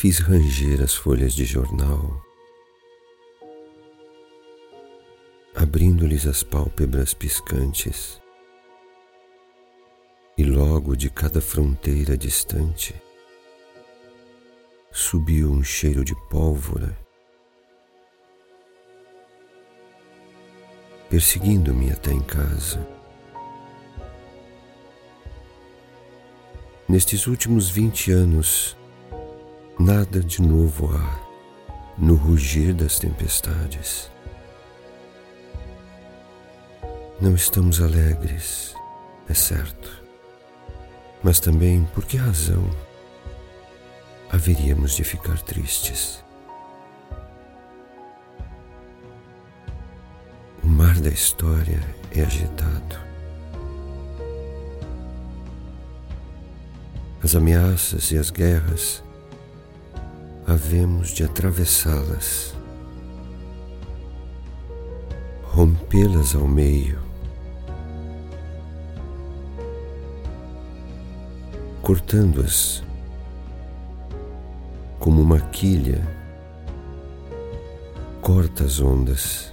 Fiz ranger as folhas de jornal, abrindo-lhes as pálpebras piscantes, e logo de cada fronteira distante subiu um cheiro de pólvora, perseguindo-me até em casa. Nestes últimos vinte anos, nada de novo há no rugir das tempestades. Não estamos alegres, é certo, mas também por que razão haveríamos de ficar tristes? O mar da história é agitado. As ameaças e as guerras havemos de atravessá-las, rompê-las ao meio, cortando-as como uma quilha corta as ondas.